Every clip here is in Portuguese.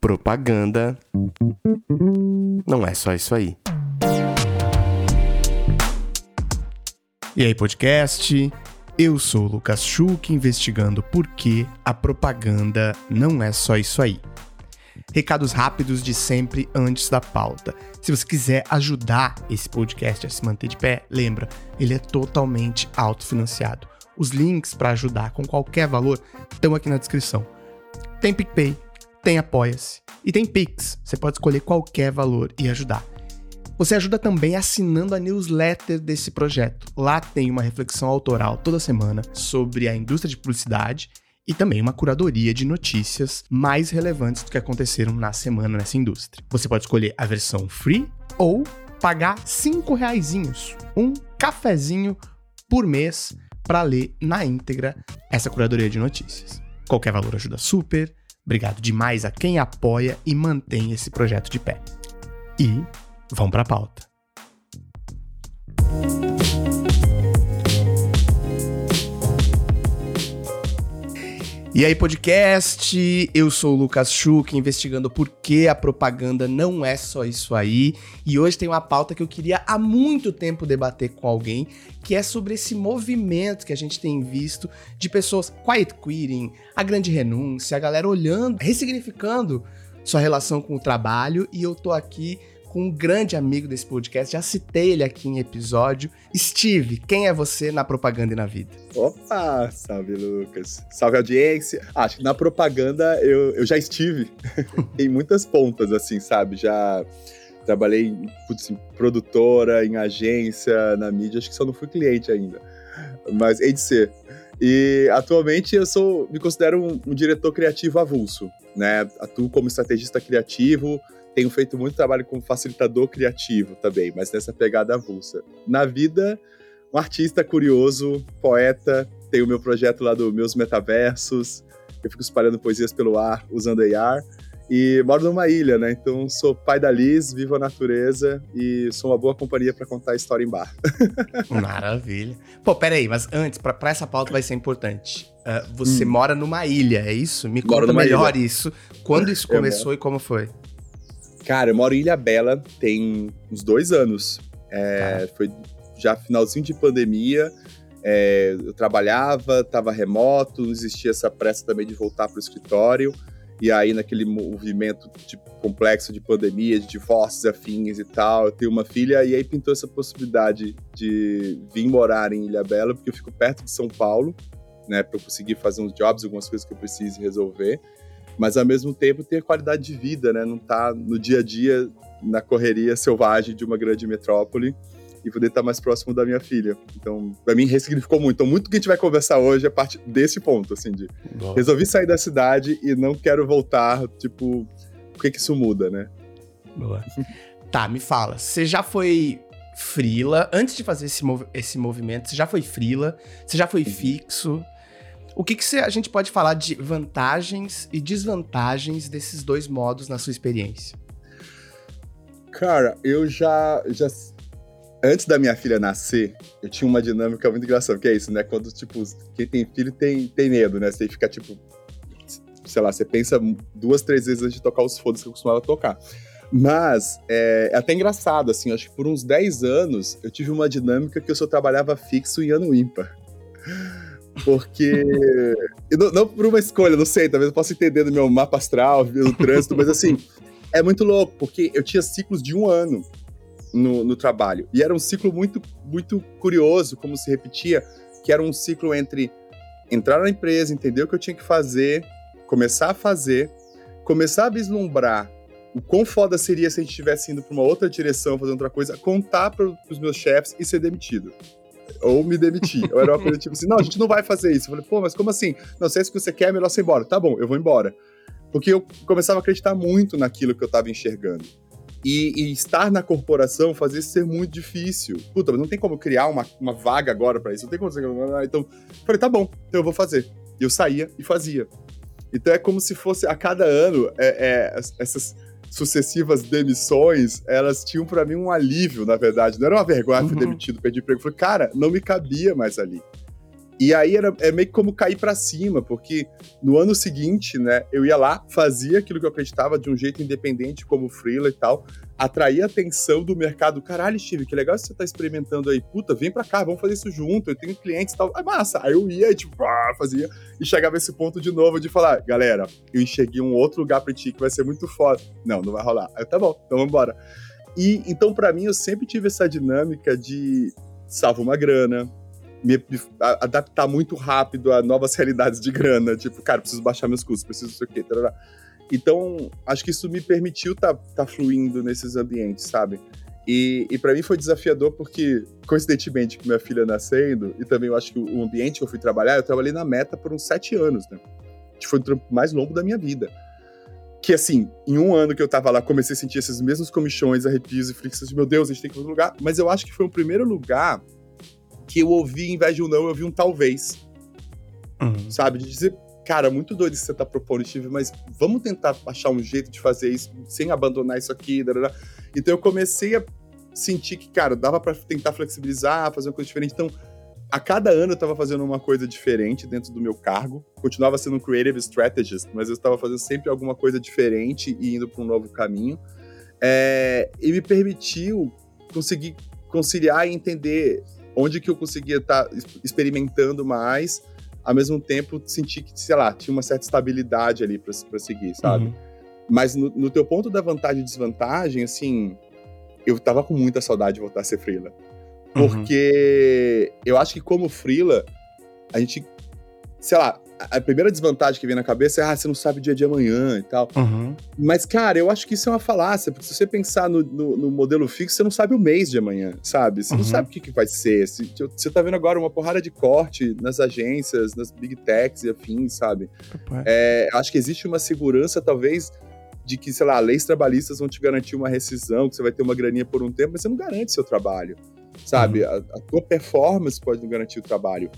Propaganda não é só isso aí. E aí, podcast? Eu sou o Lucas Schuch, investigando por que a propaganda não é só isso aí. Recados rápidos de sempre antes da pauta. Se você quiser ajudar esse podcast a se manter de pé, lembra, ele é totalmente autofinanciado. Os links para ajudar com qualquer valor estão aqui na descrição. Tem PicPay, tem Apoia-se e tem Pix. Você pode escolher qualquer valor e ajudar. Você ajuda também assinando a newsletter desse projeto. Lá tem uma reflexão autoral toda semana sobre a indústria de publicidade e também uma curadoria de notícias mais relevantes do que aconteceram na semana nessa indústria. Você pode escolher a versão free ou pagar cinco reaisinhos, um cafezinho por mês para ler na íntegra essa curadoria de notícias. Qualquer valor ajuda super. Obrigado demais a quem apoia e mantém esse projeto de pé. E vamos para a pauta. E aí, podcast? Eu sou o Lucas Schuch, investigando por que a propaganda não é só isso aí. E hoje tem uma pauta que eu queria há muito tempo debater com alguém, que é sobre esse movimento que a gente tem visto de pessoas quiet quitting, a grande renúncia, a galera olhando, ressignificando sua relação com o trabalho. E eu tô aqui com um grande amigo desse podcast, já citei ele aqui em episódio. Steve, quem é você na propaganda e na vida? Opa, salve Lucas. Salve audiência. Acho que na propaganda eu, eu já estive em muitas pontas, assim, sabe? Já trabalhei putz, em produtora, em agência, na mídia, acho que só não fui cliente ainda. Mas hei de ser. E atualmente eu sou, me considero um, um diretor criativo avulso, né? Atuo como estrategista criativo, tenho feito muito trabalho como facilitador criativo também, mas nessa pegada avulsa. Na vida, um artista curioso, poeta, tenho o meu projeto lá do Meus Metaversos, eu fico espalhando poesias pelo ar usando AR. E moro numa ilha, né? Então sou pai da Liz, vivo a natureza e sou uma boa companhia para contar a história em bar. Maravilha. Pô, peraí, mas antes, para essa pauta vai ser importante. Uh, você hum. mora numa ilha, é isso? Me conta melhor ilha. isso. Quando isso começou e como foi? Cara, eu moro em Ilha Bela tem uns dois anos. É, tá. Foi já finalzinho de pandemia. É, eu trabalhava, estava remoto, não existia essa pressa também de voltar para o escritório. E aí, naquele movimento de, complexo de pandemia, de divórcios afins e tal, eu tenho uma filha, e aí pintou essa possibilidade de vir morar em Ilha Bela, porque eu fico perto de São Paulo, né, para eu conseguir fazer uns jobs, algumas coisas que eu precise resolver mas ao mesmo tempo ter qualidade de vida, né? Não tá no dia a dia na correria selvagem de uma grande metrópole e poder estar mais próximo da minha filha. Então, para mim ressignificou muito. Então, muito que a gente vai conversar hoje é parte desse ponto, assim, de Boa. resolvi sair da cidade e não quero voltar, tipo, o que que isso muda, né? Boa. tá, me fala, você já foi frila, antes de fazer esse, mov esse movimento, você já foi frila, você já foi uhum. fixo, o que, que a gente pode falar de vantagens e desvantagens desses dois modos na sua experiência? Cara, eu já, já. Antes da minha filha nascer, eu tinha uma dinâmica muito engraçada, que é isso, né? Quando, tipo, quem tem filho tem, tem medo, né? Você fica, tipo. Sei lá, você pensa duas, três vezes antes de tocar os foda que eu costumava tocar. Mas é, é, até engraçado, assim, acho que por uns 10 anos eu tive uma dinâmica que eu só trabalhava fixo em ano ímpar. Porque. não, não, por uma escolha, não sei, talvez eu possa entender do meu mapa astral, do trânsito, mas assim, é muito louco, porque eu tinha ciclos de um ano no, no trabalho. E era um ciclo muito, muito curioso, como se repetia, que era um ciclo entre entrar na empresa, entender o que eu tinha que fazer, começar a fazer, começar a vislumbrar o quão foda seria se a gente estivesse indo para uma outra direção, fazendo outra coisa, contar para os meus chefes e ser demitido ou me demitir. Ou era uma coisa tipo assim, não, a gente não vai fazer isso. Eu falei, pô, mas como assim? Não, se é que você quer, é melhor você ir embora. Tá bom, eu vou embora. Porque eu começava a acreditar muito naquilo que eu estava enxergando. E, e, estar na corporação fazia isso ser muito difícil. Puta, mas não tem como criar uma, uma vaga agora para isso. Não tem como. Então, falei, tá bom, então eu vou fazer. E eu saía e fazia. Então é como se fosse a cada ano é, é, essas sucessivas demissões, elas tinham para mim um alívio, na verdade. Não era uma vergonha, fui uhum. demitido, perdi emprego. Eu falei, cara, não me cabia mais ali. E aí era é meio que como cair para cima, porque no ano seguinte, né, eu ia lá, fazia aquilo que eu acreditava de um jeito independente, como freela e tal, atraía atenção do mercado. Caralho, Steve, que legal você tá experimentando aí. Puta, vem pra cá, vamos fazer isso junto. Eu tenho clientes e tal. É massa. Aí eu ia tipo, ah, fazia. E chegava esse ponto de novo de falar: galera, eu enxerguei um outro lugar pra ti que vai ser muito foda. Não, não vai rolar. Aí tá bom, então vambora. E então, para mim, eu sempre tive essa dinâmica de salvo uma grana, me, adaptar muito rápido a novas realidades de grana. Tipo, cara, preciso baixar meus custos, preciso não sei o quê. Tarará. Então, acho que isso me permitiu tá, tá fluindo nesses ambientes, sabe? E, e para mim foi desafiador porque, coincidentemente, com minha filha nascendo, e também eu acho que o ambiente que eu fui trabalhar, eu trabalhei na Meta por uns sete anos, né? Que foi o trampo mais longo da minha vida. Que, assim, em um ano que eu tava lá, comecei a sentir esses mesmos comichões, arrepios e fricções de, meu Deus, a gente tem que ir para outro lugar. Mas eu acho que foi o primeiro lugar que eu ouvi, em vez de um não, eu ouvi um talvez. Uhum. Sabe? De dizer, cara, muito doido isso que você tá propondo, Steve, mas vamos tentar achar um jeito de fazer isso sem abandonar isso aqui. Então eu comecei a sentir que, cara, dava para tentar flexibilizar, fazer uma coisa diferente. Então, a cada ano eu estava fazendo uma coisa diferente dentro do meu cargo. Continuava sendo um creative strategist, mas eu estava fazendo sempre alguma coisa diferente e indo para um novo caminho. É, e me permitiu conseguir conciliar e entender onde que eu conseguia estar tá experimentando mais, ao mesmo tempo sentir que, sei lá, tinha uma certa estabilidade ali para seguir, sabe? Uhum. Mas no, no, teu ponto da vantagem e desvantagem, assim, eu tava com muita saudade de voltar a ser freela. Uhum. Porque uhum. eu acho que como freela, a gente, sei lá, a primeira desvantagem que vem na cabeça é, ah, você não sabe o dia de amanhã e tal. Uhum. Mas, cara, eu acho que isso é uma falácia, porque se você pensar no, no, no modelo fixo, você não sabe o mês de amanhã, sabe? Você uhum. não sabe o que, que vai ser. Se, você tá vendo agora uma porrada de corte nas agências, nas big techs e afins, sabe? É, acho que existe uma segurança, talvez, de que, sei lá, leis trabalhistas vão te garantir uma rescisão, que você vai ter uma graninha por um tempo, mas você não garante seu trabalho, sabe? Uhum. A, a tua performance pode não garantir o trabalho.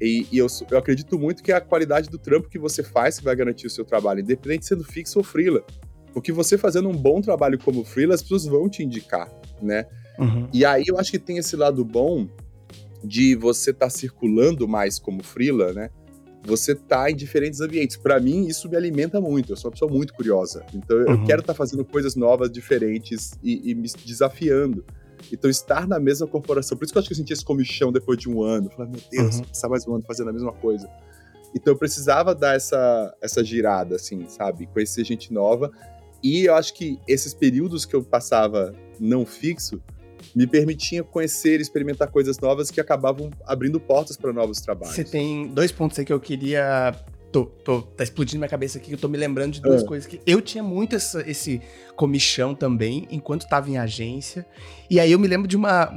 E, e eu, eu, acredito muito que é a qualidade do trampo que você faz que vai garantir o seu trabalho, independente sendo fixo ou freela. Porque você fazendo um bom trabalho como freela, as pessoas vão te indicar, né? Uhum. E aí eu acho que tem esse lado bom de você estar tá circulando mais como freela, né? Você tá em diferentes ambientes. Para mim, isso me alimenta muito. Eu sou uma pessoa muito curiosa. Então, uhum. eu quero estar tá fazendo coisas novas, diferentes e, e me desafiando. Então, estar na mesma corporação. Por isso que eu acho que eu senti esse comichão depois de um ano. Falei, meu Deus, uhum. passar mais um ano fazendo a mesma coisa. Então, eu precisava dar essa, essa girada, assim, sabe? Conhecer gente nova. E eu acho que esses períodos que eu passava não fixo me permitiam conhecer, experimentar coisas novas que acabavam abrindo portas para novos trabalhos. Você tem dois pontos aí que eu queria tô, tô, tá explodindo minha cabeça aqui, eu tô me lembrando de duas é. coisas que eu tinha muito essa, esse comichão também, enquanto tava em agência. E aí eu me lembro de uma,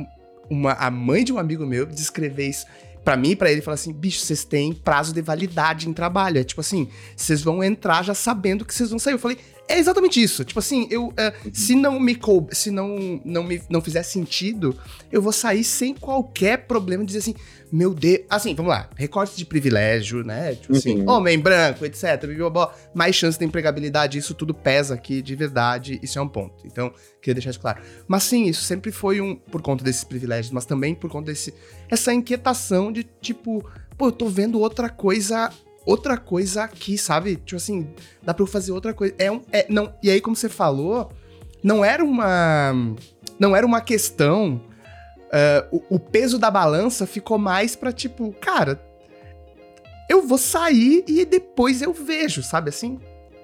uma a mãe de um amigo meu descrever isso para mim e pra ele, falar assim, bicho, vocês têm prazo de validade em trabalho. É tipo assim, vocês vão entrar já sabendo que vocês vão sair. Eu falei, é exatamente isso. Tipo assim, eu, uh, se não me se não, não me não fizer sentido, eu vou sair sem qualquer problema de dizer assim, meu Deus. Assim, vamos lá. Recorte de privilégio, né? Tipo assim, uhum. homem branco, etc. Mais chance de empregabilidade, isso tudo pesa aqui de verdade. Isso é um ponto. Então, queria deixar isso claro. Mas sim, isso sempre foi um. Por conta desses privilégios, mas também por conta desse. Essa inquietação de tipo, pô, eu tô vendo outra coisa outra coisa aqui, sabe? Tipo assim, dá pra eu fazer outra coisa. É um. É, não, e aí, como você falou, não era uma. Não era uma questão. Uh, o, o, peso da balança ficou mais pra tipo, cara, eu vou sair e depois eu vejo, sabe assim?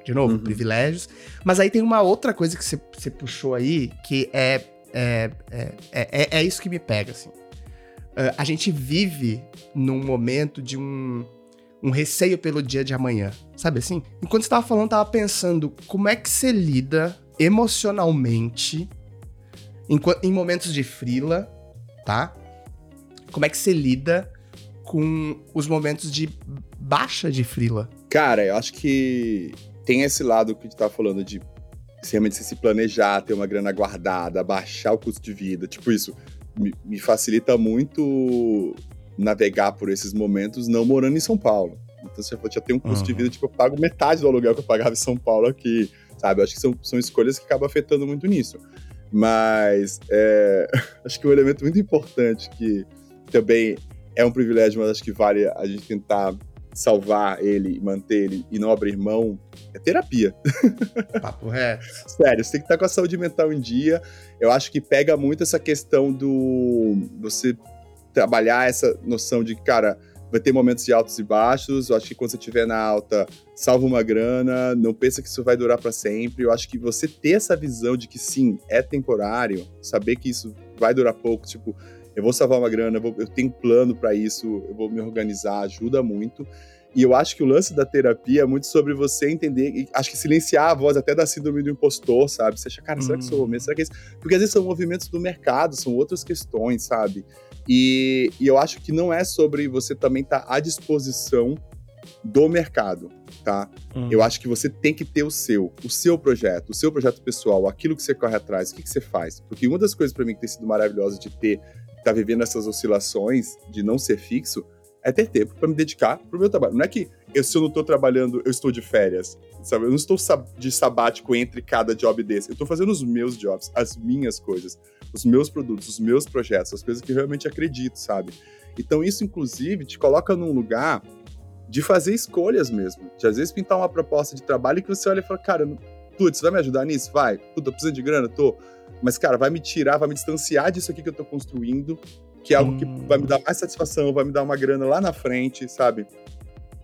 De novo, uhum. privilégios. Mas aí tem uma outra coisa que você, puxou aí, que é é, é, é, é, isso que me pega, assim. Uh, a gente vive num momento de um um receio pelo dia de amanhã, sabe assim? Enquanto você tava falando, tava pensando como é que você lida emocionalmente em, em momentos de frila, tá? Como é que você lida com os momentos de baixa de frila? Cara, eu acho que tem esse lado que a gente tava falando de realmente se planejar, ter uma grana guardada, baixar o custo de vida, tipo isso, me, facilita muito navegar por esses momentos não morando em São Paulo. Então você já tem um custo uhum. de vida, tipo, eu pago metade do aluguel que eu pagava em São Paulo aqui, sabe? Eu acho que são, são escolhas que acabam afetando muito nisso. Mas é, acho que um elemento muito importante que também é um privilégio, mas acho que vale a gente tentar salvar ele, manter ele e não abrir mão, é terapia. Papo reto. Sério, você tem que estar com a saúde mental em dia. Eu acho que pega muito essa questão do você trabalhar essa noção de, cara, vai ter momentos de altos e baixos. Eu acho que quando você estiver na alta, salva uma grana, não pensa que isso vai durar para sempre. Eu acho que você ter essa visão de que sim, é temporário, saber que isso vai durar pouco, tipo, eu vou salvar uma grana, eu, vou, eu tenho plano para isso, eu vou me organizar, ajuda muito. E eu acho que o lance da terapia é muito sobre você entender, e acho que silenciar a voz até da síndrome do impostor, sabe? Você acha, cara, será que sou eu mesmo? Será que é isso? Porque às vezes são movimentos do mercado, são outras questões, sabe? E, e eu acho que não é sobre você também estar tá à disposição do mercado, tá? Uhum. Eu acho que você tem que ter o seu, o seu projeto, o seu projeto pessoal, aquilo que você corre atrás, o que, que você faz. Porque uma das coisas para mim que tem sido maravilhosa de ter, estar tá vivendo essas oscilações, de não ser fixo, é ter tempo para me dedicar pro meu trabalho. Não é que eu, se eu não estou trabalhando, eu estou de férias, sabe? Eu não estou de sabático entre cada job desse. Eu estou fazendo os meus jobs, as minhas coisas, os meus produtos, os meus projetos, as coisas que eu realmente acredito, sabe? Então isso, inclusive, te coloca num lugar de fazer escolhas mesmo. De às vezes pintar uma proposta de trabalho que você olha e fala, cara, putz, vai me ajudar nisso? Vai. Puta, eu preciso de grana? Tô. Mas, cara, vai me tirar, vai me distanciar disso aqui que eu tô construindo, que é algo que vai me dar mais satisfação, vai me dar uma grana lá na frente, sabe?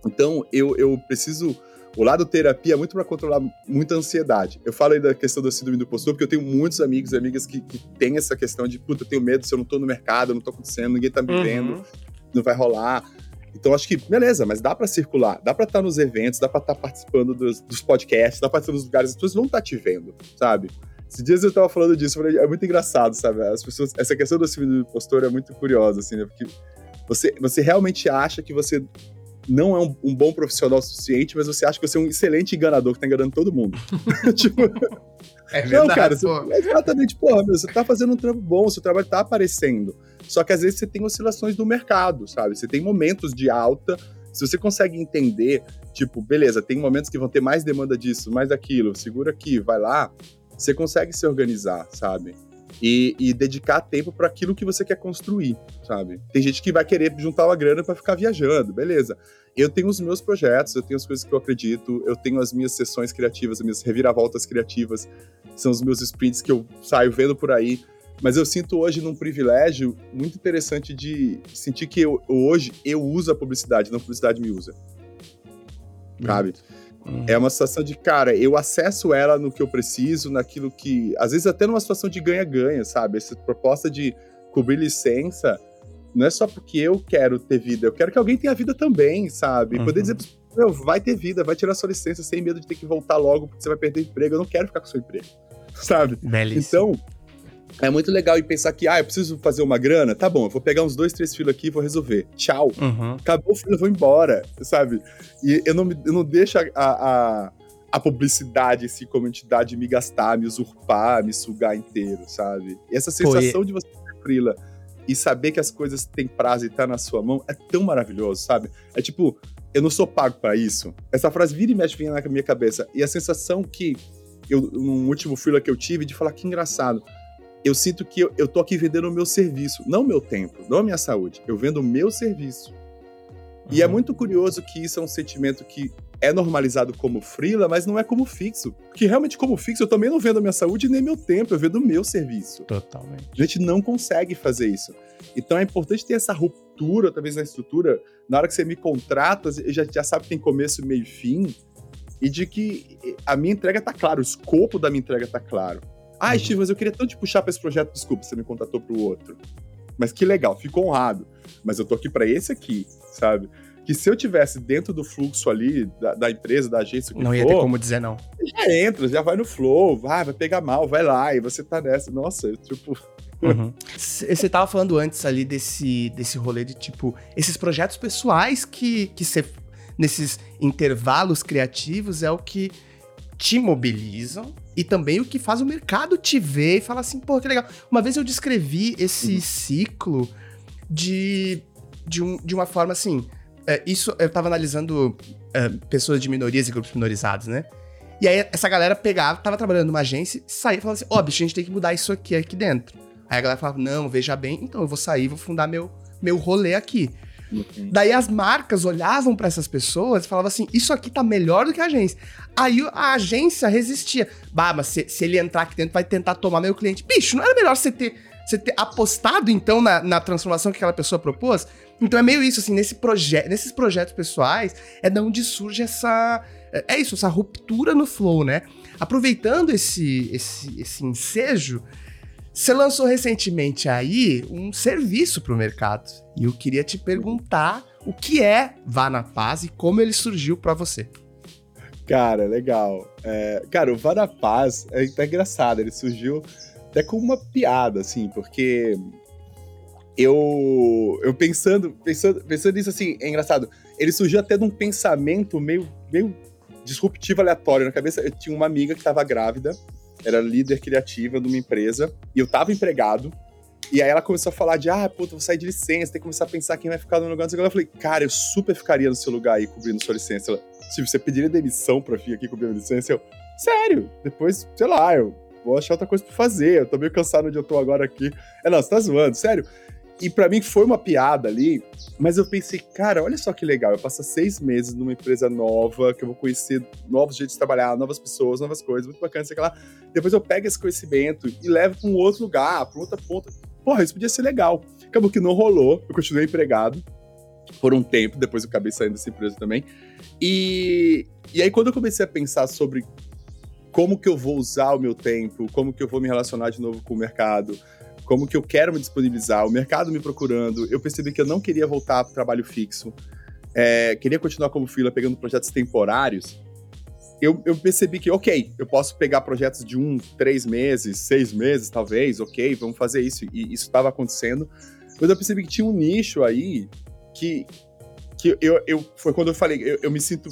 Então, eu, eu preciso. O lado terapia é muito para controlar muita ansiedade. Eu falo aí da questão da síndrome do impostor, porque eu tenho muitos amigos e amigas que, que têm essa questão de, puta, eu tenho medo se eu não tô no mercado, não tô acontecendo, ninguém tá me uhum. vendo, não vai rolar. Então acho que, beleza, mas dá para circular, dá para estar nos eventos, dá para estar participando dos, dos, podcasts, dá para estar nos lugares, as pessoas vão estar te vendo, sabe? Esses dias eu tava falando disso, falei, é muito engraçado, sabe? As pessoas, essa questão do síndrome do impostor é muito curiosa, assim, né? Porque você, você realmente acha que você não é um, um, bom profissional o suficiente, mas você acha que você é um excelente enganador que tá enganando todo mundo. tipo, é verdade, não, cara, você, exatamente, porra, meu, você tá fazendo um trampo bom, seu trabalho tá aparecendo. Só que às vezes você tem oscilações do mercado, sabe? Você tem momentos de alta. Se você consegue entender, tipo, beleza, tem momentos que vão ter mais demanda disso, mais daquilo, segura aqui, vai lá, você consegue se organizar, sabe? E, e dedicar tempo para aquilo que você quer construir, sabe? Tem gente que vai querer juntar uma grana para ficar viajando, beleza. Eu tenho os meus projetos, eu tenho as coisas que eu acredito, eu tenho as minhas sessões criativas, as minhas reviravoltas criativas, são os meus sprints que eu saio vendo por aí. Mas eu sinto hoje num privilégio muito interessante de sentir que eu, hoje eu uso a publicidade, não a publicidade me usa. Sabe? Uhum. É uma situação de, cara, eu acesso ela no que eu preciso, naquilo que. Às vezes até numa situação de ganha-ganha, sabe? Essa proposta de cobrir licença não é só porque eu quero ter vida, eu quero que alguém tenha vida também, sabe? Uhum. Poder dizer, meu, vai ter vida, vai tirar sua licença sem medo de ter que voltar logo porque você vai perder emprego. Eu não quero ficar com seu emprego, sabe? Belíssimo. Então, é muito legal e pensar que, ah, eu preciso fazer uma grana, tá bom, eu vou pegar uns dois, três filhos aqui e vou resolver. Tchau. Uhum. Acabou o filho, eu vou embora, sabe? E eu não, eu não deixo a, a, a publicidade, assim, como entidade me gastar, me usurpar, me sugar inteiro, sabe? E essa sensação e... de você ser frila e saber que as coisas têm prazo e tá na sua mão é tão maravilhoso, sabe? É tipo, eu não sou pago para isso. Essa frase vira e mexe vinha na minha cabeça. E a sensação que eu, no último freela que eu tive, de falar que engraçado eu sinto que eu, eu tô aqui vendendo o meu serviço, não o meu tempo, não a minha saúde. Eu vendo o meu serviço. Uhum. E é uhum. muito curioso que isso é um sentimento que é normalizado como frila, mas não é como fixo. Porque realmente, como fixo, eu também não vendo a minha saúde nem meu tempo, eu vendo o meu serviço. Totalmente. A gente não consegue fazer isso. Então é importante ter essa ruptura, talvez, na estrutura. Na hora que você me contrata, já, já sabe que tem começo, meio e fim. E de que a minha entrega tá claro, o escopo da minha entrega tá claro. Ah, Steve, mas eu queria tanto te puxar para esse projeto, desculpa, você me contatou para o outro. Mas que legal, fico honrado. Mas eu tô aqui para esse aqui, sabe? Que se eu tivesse dentro do fluxo ali da, da empresa, da agência, não ia for, ter como dizer não. Já entra, já vai no flow, vai, vai pegar mal, vai lá, e você tá nessa. Nossa, tipo. Uhum. Você tava falando antes ali desse, desse rolê de, tipo, esses projetos pessoais que, que você, nesses intervalos criativos, é o que te mobilizam e também o que faz o mercado te ver e falar assim, pô, que legal. Uma vez eu descrevi esse uhum. ciclo de, de, um, de uma forma assim. É, isso eu tava analisando é, pessoas de minorias e grupos minorizados, né? E aí essa galera pegava, tava trabalhando numa agência, saía e falava assim: ó, oh, bicho, a gente tem que mudar isso aqui aqui dentro. Aí a galera falava: não, veja bem, então eu vou sair, vou fundar meu, meu rolê aqui. Uhum. Daí as marcas olhavam para essas pessoas e falavam assim: Isso aqui tá melhor do que a agência. Aí a agência resistia. Bah, mas se, se ele entrar aqui dentro, vai tentar tomar meu cliente. Bicho, não era melhor você ter, você ter apostado então na, na transformação que aquela pessoa propôs? Então é meio isso, assim, nesse proje nesses projetos pessoais, é da onde surge essa. É isso, essa ruptura no flow, né? Aproveitando esse, esse, esse ensejo, você lançou recentemente aí um serviço para o mercado. E eu queria te perguntar o que é Vá na Paz e como ele surgiu para você. Cara, legal. É, cara, o Vá na Paz é até engraçado. Ele surgiu até com uma piada, assim, porque eu, eu pensando, pensando, pensando nisso assim, é engraçado. Ele surgiu até de um pensamento meio, meio disruptivo, aleatório na cabeça. Eu tinha uma amiga que estava grávida era líder criativa de uma empresa, e eu tava empregado, e aí ela começou a falar de, ah, puta, vou sair de licença, tem que começar a pensar quem vai ficar no lugar. Eu falei, cara, eu super ficaria no seu lugar aí, cobrindo sua licença. Ela, se você pediria demissão pra vir aqui cobrir a licença, eu, sério, depois, sei lá, eu vou achar outra coisa pra fazer, eu tô meio cansado onde eu tô agora aqui. É, não, você tá zoando, sério. E para mim foi uma piada ali, mas eu pensei, cara, olha só que legal, eu passo seis meses numa empresa nova, que eu vou conhecer novos jeitos de trabalhar, novas pessoas, novas coisas, muito bacana, sei lá. Depois eu pego esse conhecimento e levo para um outro lugar, para outra ponta. Porra, isso podia ser legal. Acabou que não rolou, eu continuei empregado por um tempo, depois eu acabei saindo dessa empresa também. E, e aí quando eu comecei a pensar sobre como que eu vou usar o meu tempo, como que eu vou me relacionar de novo com o mercado, como que eu quero me disponibilizar, o mercado me procurando, eu percebi que eu não queria voltar para o trabalho fixo, é, queria continuar como fila pegando projetos temporários, eu, eu, percebi que, ok, eu posso pegar projetos de um, três meses, seis meses, talvez, ok, vamos fazer isso. E isso estava acontecendo. Mas eu percebi que tinha um nicho aí que, que eu, eu foi quando eu falei, eu, eu me sinto,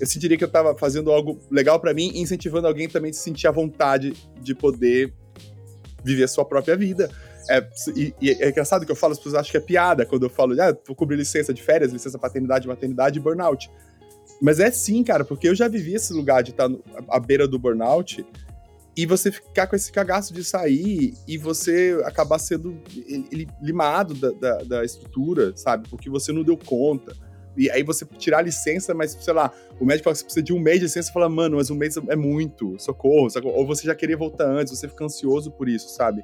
eu sentiria que eu estava fazendo algo legal para mim, incentivando alguém também a se sentir à vontade de poder viver a sua própria vida. É, e, e, é engraçado que eu falo, as pessoas acham que é piada quando eu falo, ah, vou cobrir licença de férias, licença paternidade, maternidade e burnout. Mas é sim, cara, porque eu já vivi esse lugar de estar no, à beira do burnout e você ficar com esse cagaço de sair e você acabar sendo limado da, da, da estrutura, sabe? Porque você não deu conta. E aí você tirar a licença, mas, sei lá, o médico fala que você precisa de um mês de licença e fala, mano, mas um mês é muito, socorro, socorro. Ou você já queria voltar antes, você fica ansioso por isso, sabe?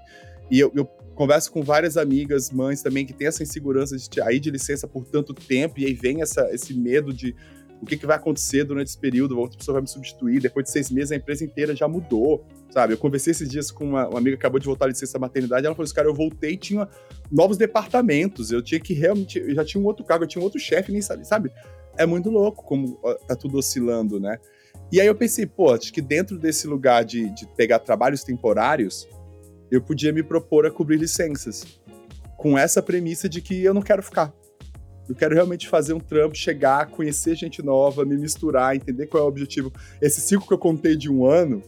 E eu, eu converso com várias amigas, mães também, que têm essa insegurança de aí de licença por tanto tempo, e aí vem essa, esse medo de o que, que vai acontecer durante esse período, outra pessoa vai me substituir, depois de seis meses a empresa inteira já mudou, sabe? Eu conversei esses dias com uma, uma amiga que acabou de voltar à licença maternidade, ela falou assim, cara, eu voltei tinha novos departamentos, eu tinha que realmente, eu já tinha um outro cargo, eu tinha um outro chefe, nem sabe, sabe? É muito louco como tá tudo oscilando, né? E aí eu pensei, pô, acho que dentro desse lugar de, de pegar trabalhos temporários, eu podia me propor a cobrir licenças, com essa premissa de que eu não quero ficar, eu quero realmente fazer um trampo, chegar, conhecer gente nova, me misturar, entender qual é o objetivo. Esse ciclo que eu contei de um ano,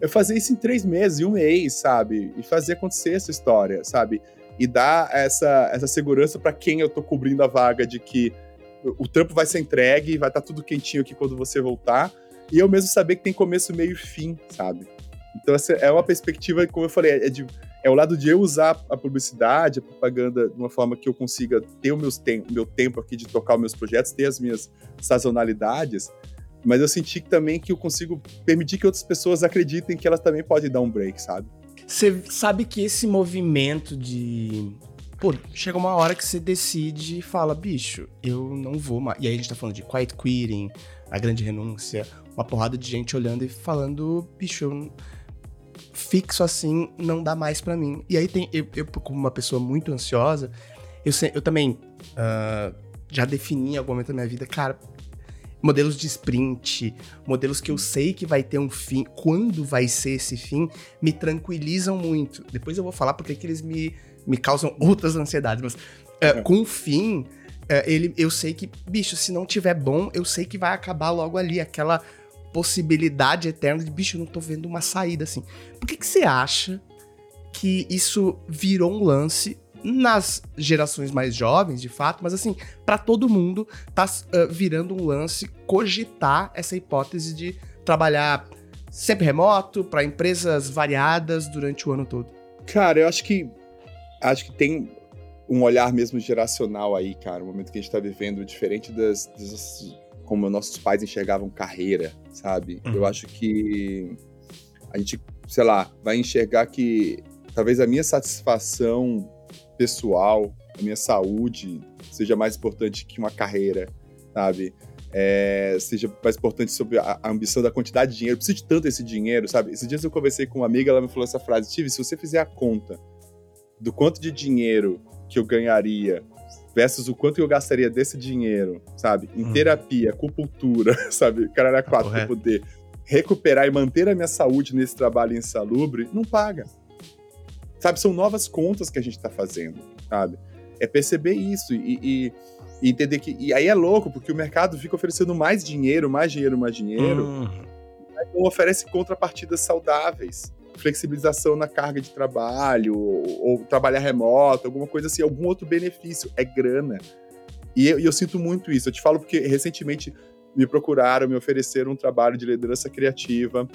eu fazer isso em três meses, um mês, sabe? E fazer acontecer essa história, sabe? E dar essa, essa segurança para quem eu tô cobrindo a vaga de que o trampo vai ser entregue, vai estar tá tudo quentinho aqui quando você voltar. E eu mesmo saber que tem começo, meio e fim, sabe? Então, essa é uma perspectiva, como eu falei, é de é o lado de eu usar a publicidade, a propaganda, de uma forma que eu consiga ter o meus tem meu tempo aqui de tocar os meus projetos, ter as minhas sazonalidades, mas eu senti também que eu consigo permitir que outras pessoas acreditem que elas também podem dar um break, sabe? Você sabe que esse movimento de. Pô, chega uma hora que você decide e fala, bicho, eu não vou mais. E aí a gente tá falando de quiet quitting, a grande renúncia, uma porrada de gente olhando e falando, bicho, eu fixo assim não dá mais para mim. E aí tem, eu, eu, como uma pessoa muito ansiosa, eu, eu também uh, já defini em algum momento da minha vida, cara, modelos de sprint, modelos que eu sei que vai ter um fim, quando vai ser esse fim, me tranquilizam muito. Depois eu vou falar porque que eles me, me causam outras ansiedades, mas uh, com o fim, uh, ele, eu sei que, bicho, se não tiver bom, eu sei que vai acabar logo ali, aquela possibilidade eterna de, bicho, eu não tô vendo uma saída assim. Por que, que você acha que isso virou um lance nas gerações mais jovens, de fato, mas assim, para todo mundo tá uh, virando um lance cogitar essa hipótese de trabalhar sempre remoto, para empresas variadas durante o ano todo? Cara, eu acho que acho que tem um olhar mesmo geracional aí, cara. O momento que a gente tá vivendo, diferente das, das como nossos pais enxergavam carreira, sabe? Uhum. Eu acho que a gente, sei lá, vai enxergar que talvez a minha satisfação pessoal, a minha saúde seja mais importante que uma carreira, sabe? É, seja mais importante sobre a, a, ambição da quantidade de dinheiro. Eu preciso de tanto esse dinheiro, sabe? Esses dias eu conversei com uma amiga, ela me falou essa frase: Tive, se você fizer a conta do quanto de dinheiro que eu ganharia versus o quanto eu gastaria desse dinheiro, sabe? Em hum. terapia, acupuntura, sabe? Caralho, quatro, pra poder recuperar e manter a minha saúde nesse trabalho insalubre, não paga. Sabe? São novas contas que a gente tá fazendo, sabe? É perceber isso e, e, e entender que. E aí é louco, porque o mercado fica oferecendo mais dinheiro, mais dinheiro, mais dinheiro, hum. mas não oferece contrapartidas saudáveis flexibilização na carga de trabalho, ou, ou, trabalhar remoto, alguma coisa assim, algum outro benefício. É grana. E eu, eu, sinto muito isso. Eu te falo porque recentemente me procuraram, me ofereceram um trabalho de liderança criativa,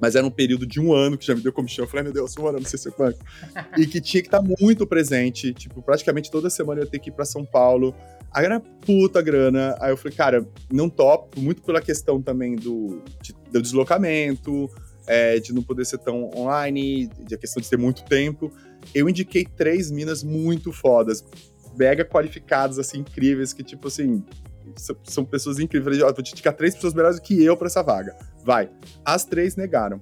mas era um período de um ano que já me deu comichão. Eu falei, meu Deus, um ano, não sei se é quanto. e que tinha que estar muito presente. Tipo, praticamente toda semana eu ia ter que ir para São Paulo. Aí era puta grana. Aí eu falei, cara, não topo, muito pela questão também do, de, do deslocamento, é, de não poder ser tão online, de a questão de ter muito tempo. Eu indiquei três minas muito fodas, mega qualificadas, assim, incríveis, que, tipo assim, são pessoas incríveis. Falei, vou te indicar três pessoas melhores do que eu para essa vaga. Vai. As três negaram.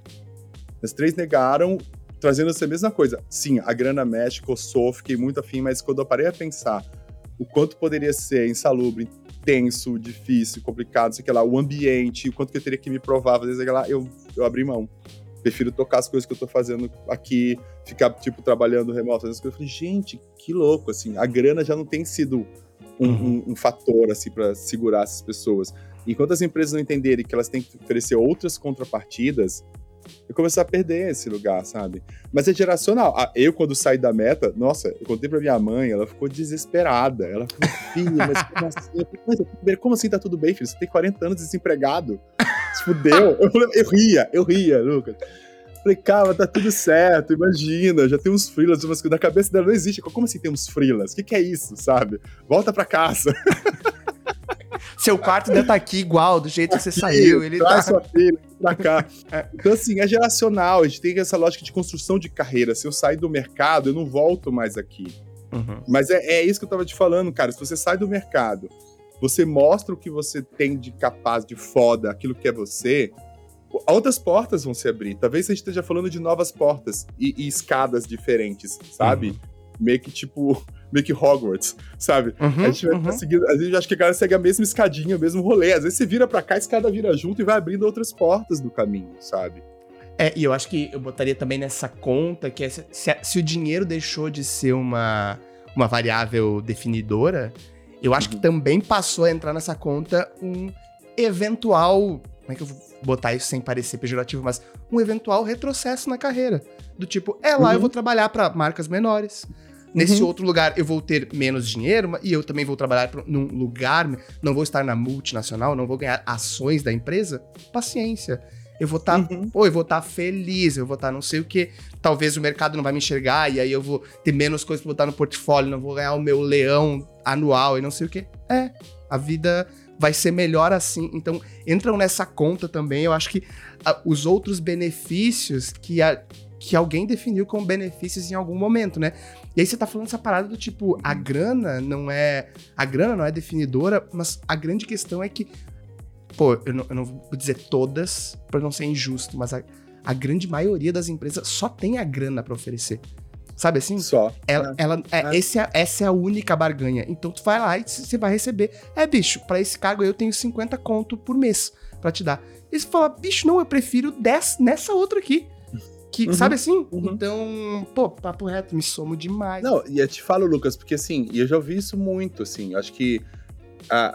As três negaram, trazendo essa mesma coisa. Sim, a grana mexe, coçou, fiquei muito afim, mas quando eu parei a pensar o quanto poderia ser insalubre, tenso, difícil, complicado, sei lá, o ambiente, o quanto que eu teria que me provar, às vezes, lá, eu, eu abri mão. Prefiro tocar as coisas que eu tô fazendo aqui, ficar, tipo, trabalhando remoto, as coisas. Eu falei, gente, que louco, assim, a grana já não tem sido um, uhum. um, um fator, assim, para segurar essas pessoas. Enquanto as empresas não entenderem que elas têm que oferecer outras contrapartidas, eu comecei a perder esse lugar, sabe? Mas é geracional. Ah, eu, quando saí da meta, nossa, eu contei pra minha mãe, ela ficou desesperada. Ela falou, filho, mas como assim? Como assim tá tudo bem, filho? Você tem 40 anos desempregado. Se fudeu. Eu, eu ria, eu ria, Lucas. Falei, cara, tá tudo certo, imagina, já tem uns freelas, mas na cabeça dela não existe. Como assim tem uns freelas? O que, que é isso, sabe? Volta pra casa. Seu quarto ainda tá aqui igual, do jeito que você saiu. Ele tá... sua filha pra cá. É. Então, assim, é geracional. A gente tem essa lógica de construção de carreira. Se eu sair do mercado, eu não volto mais aqui. Uhum. Mas é, é isso que eu tava te falando, cara. Se você sai do mercado, você mostra o que você tem de capaz, de foda, aquilo que é você, outras portas vão se abrir. Talvez a gente esteja falando de novas portas e, e escadas diferentes, sabe? Uhum. Meio que tipo meio que Hogwarts, sabe? Uhum, a gente vai uhum. seguindo, às vezes acho que a cara segue a mesma escadinha, o mesmo rolê. Às vezes você vira para cá, a escada vira junto e vai abrindo outras portas no caminho, sabe? É, e eu acho que eu botaria também nessa conta que é se, se, se o dinheiro deixou de ser uma, uma variável definidora, eu acho uhum. que também passou a entrar nessa conta um eventual. Como é que eu vou botar isso sem parecer pejorativo, mas um eventual retrocesso na carreira. Do tipo, é lá eu uhum. vou trabalhar para marcas menores. Nesse uhum. outro lugar eu vou ter menos dinheiro e eu também vou trabalhar num lugar, não vou estar na multinacional, não vou ganhar ações da empresa. Paciência. Eu vou estar, tá, uhum. pô, eu vou estar tá feliz, eu vou estar tá não sei o que. Talvez o mercado não vai me enxergar e aí eu vou ter menos coisas para botar no portfólio, não vou ganhar o meu leão anual e não sei o que. É, a vida vai ser melhor assim. Então, entram nessa conta também. Eu acho que a, os outros benefícios que a, que alguém definiu como benefícios em algum momento, né? E aí você tá falando essa parada do tipo, a grana não é. A grana não é definidora, mas a grande questão é que. Pô, eu não, eu não vou dizer todas, para não ser injusto, mas a, a grande maioria das empresas só tem a grana para oferecer. Sabe assim? Só. Ela, é. ela, é, é. Esse é, essa é a única barganha. Então tu vai lá e você vai receber. É, bicho, para esse cargo aí eu tenho 50 conto por mês para te dar. E você fala, bicho, não, eu prefiro 10 nessa outra aqui. Que, uhum, sabe assim? Uhum. Então, pô, papo reto, me somo demais. Não, e eu te falo, Lucas, porque assim, e eu já ouvi isso muito, assim, acho que. A,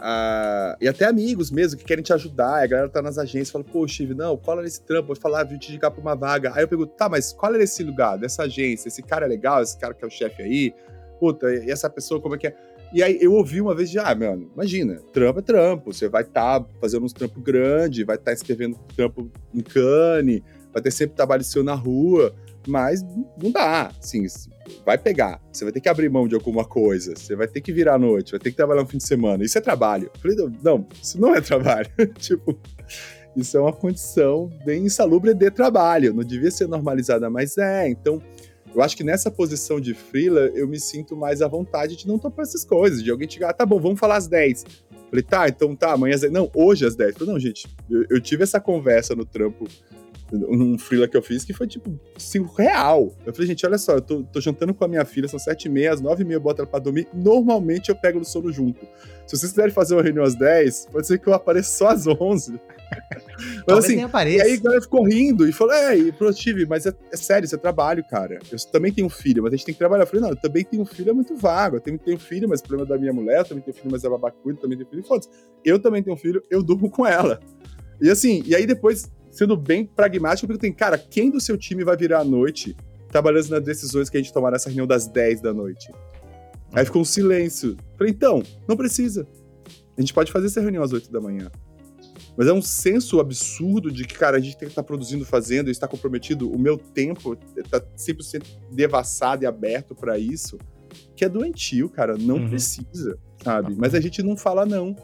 a, e até amigos mesmo que querem te ajudar, a galera tá nas agências fala, pô, Steve, não, cola nesse trampo, vou falar, vou te indicar pra uma vaga. Aí eu pergunto, tá, mas qual é esse lugar, dessa agência? Esse cara é legal, esse cara que é o chefe aí? Puta, e essa pessoa, como é que é? E aí eu ouvi uma vez de, ah, mano, imagina, trampo é trampo, você vai estar tá fazendo uns trampos grandes, vai estar tá escrevendo trampo em cane, vai ter sempre trabalho seu na rua, mas não dá, assim, vai pegar. Você vai ter que abrir mão de alguma coisa, você vai ter que virar à noite, vai ter que trabalhar no fim de semana. Isso é trabalho. Eu falei, não, isso não é trabalho. tipo, isso é uma condição bem insalubre de trabalho, não devia ser normalizada, mas é. Então, eu acho que nessa posição de freela, eu me sinto mais à vontade de não topar essas coisas, de alguém chegar, ah, tá bom, vamos falar às 10. Falei, tá, então tá, amanhã às 10. Não, hoje às 10. Falei, não, gente, eu, eu tive essa conversa no trampo um freela que eu fiz que foi tipo real. Eu falei, gente, olha só, eu tô, tô jantando com a minha filha, são sete e meia, às nove e meia eu boto ela pra dormir. Normalmente eu pego no sono junto. Se vocês quiserem fazer uma reunião às dez, pode ser que eu apareça só às onze. mas assim, e aí a galera ficou rindo e falou: É, produtivo, mas é, é, sério, isso é trabalho, cara. Eu também tenho filho, mas a gente tem que trabalhar. Eu falei: Não, eu também tenho filho, é muito vago. Eu também tenho filho, mas o problema é da minha mulher, eu também tenho filho, mas é babacudo, também tenho filho. Foda-se. Eu também tenho filho, eu durmo com ela. E assim, e aí depois sendo bem pragmático, porque tem, cara, quem do seu time vai virar à noite trabalhando nas decisões que a gente tomar nessa reunião das 10 da noite? Aí ficou um silêncio. Falei, então, não precisa. A gente pode fazer essa reunião às 8 da manhã. Mas é um senso absurdo de que, cara, a gente tem que estar produzindo, fazendo, estar comprometido. O meu tempo está 100% devassado e aberto para isso, que é doentio, cara. Não uhum. precisa, sabe? Mas a gente não fala não.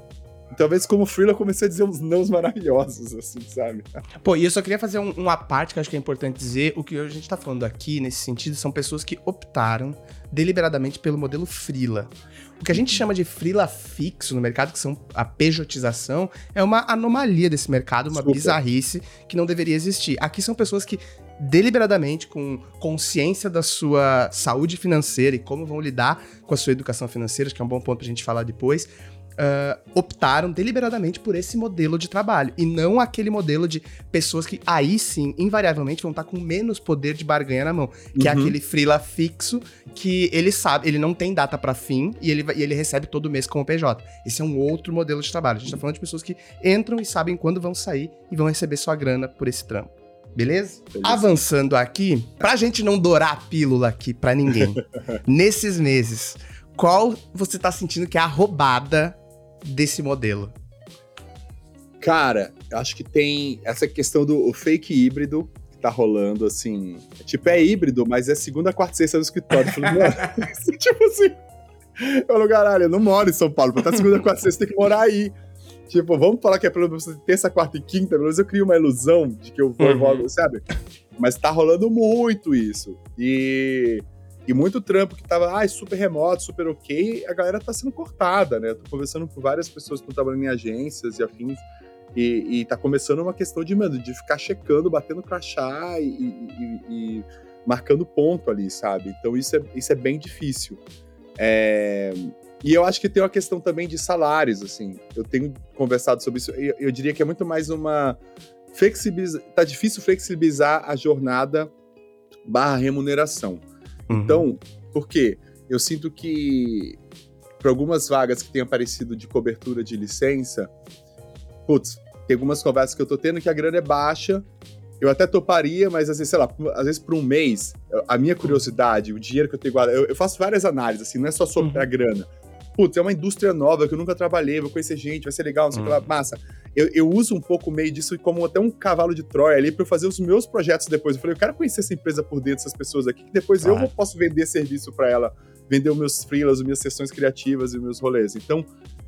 Talvez como freela eu comecei a dizer uns nãos maravilhosos, assim, sabe? Pô, e eu só queria fazer um, uma parte que eu acho que é importante dizer. O que a gente tá falando aqui, nesse sentido, são pessoas que optaram deliberadamente pelo modelo freela. O que a gente chama de freela fixo no mercado, que são a pejotização, é uma anomalia desse mercado, uma Super. bizarrice que não deveria existir. Aqui são pessoas que deliberadamente, com consciência da sua saúde financeira e como vão lidar com a sua educação financeira, acho que é um bom ponto pra gente falar depois, uh, optaram deliberadamente por esse modelo de trabalho e não aquele modelo de pessoas que aí sim, invariavelmente, vão estar com menos poder de barganha na mão, que é uhum. é aquele freela fixo que ele sabe, ele não tem data para fim e ele, e ele recebe todo mês como PJ. Esse é um outro modelo de trabalho. A gente tá falando de pessoas que entram e sabem quando vão sair e vão receber sua grana por esse trampo. Beleza? Beleza? Avançando aqui, pra gente não dourar a pílula aqui pra ninguém, nesses meses, qual você tá sentindo que é a roubada desse modelo? Cara, acho que tem essa questão do fake híbrido que tá rolando, assim. Tipo, é híbrido, mas é segunda, quarta e sexta no escritório. Falei, mano, tipo assim. Eu falo, caralho, eu não moro em São Paulo. Pra estar segunda, quarta e sexta, tem que morar aí. Tipo, vamos falar que é pelo menos terça, quarta e quinta, pelo menos eu crio uma ilusão de que eu vou uhum. e volto, sabe? Mas tá rolando muito isso. E e muito trampo que tava ah, super remoto, super ok, a galera tá sendo cortada, né? Eu tô conversando com várias pessoas que estão trabalhando em agências e afins, e, e tá começando uma questão de, mano, de ficar checando, batendo crachá e, e, e, marcando ponto ali, sabe? Então isso é, isso é bem difícil. É... E eu acho que tem uma questão também de salários, assim. Eu tenho conversado sobre isso. Eu, eu diria que é muito mais uma flexibilizar. Tá difícil flexibilizar a jornada barra remuneração. Uhum. Então, por quê? Eu sinto que para algumas vagas que têm aparecido de cobertura de licença, putz, tem algumas conversas que eu tô tendo que a grana é baixa. Eu até toparia, mas às vezes, sei lá, às vezes por um mês, a minha curiosidade, o dinheiro que eu tenho guardado, eu, eu faço várias análises, assim, não é só sobre uhum. a grana. Putz, é uma indústria nova que eu nunca trabalhei, vou conhecer gente, vai ser legal, não sei o uhum. que lá, massa eu, eu, uso um pouco meio disso como até um cavalo de Troia ali para eu fazer os meus projetos depois. Eu falei, eu quero conhecer essa empresa por dentro, essas pessoas aqui, que depois eu posso vender serviço para ela, vender os meus freelas, as minhas sessões criativas e os meus rolês. Então,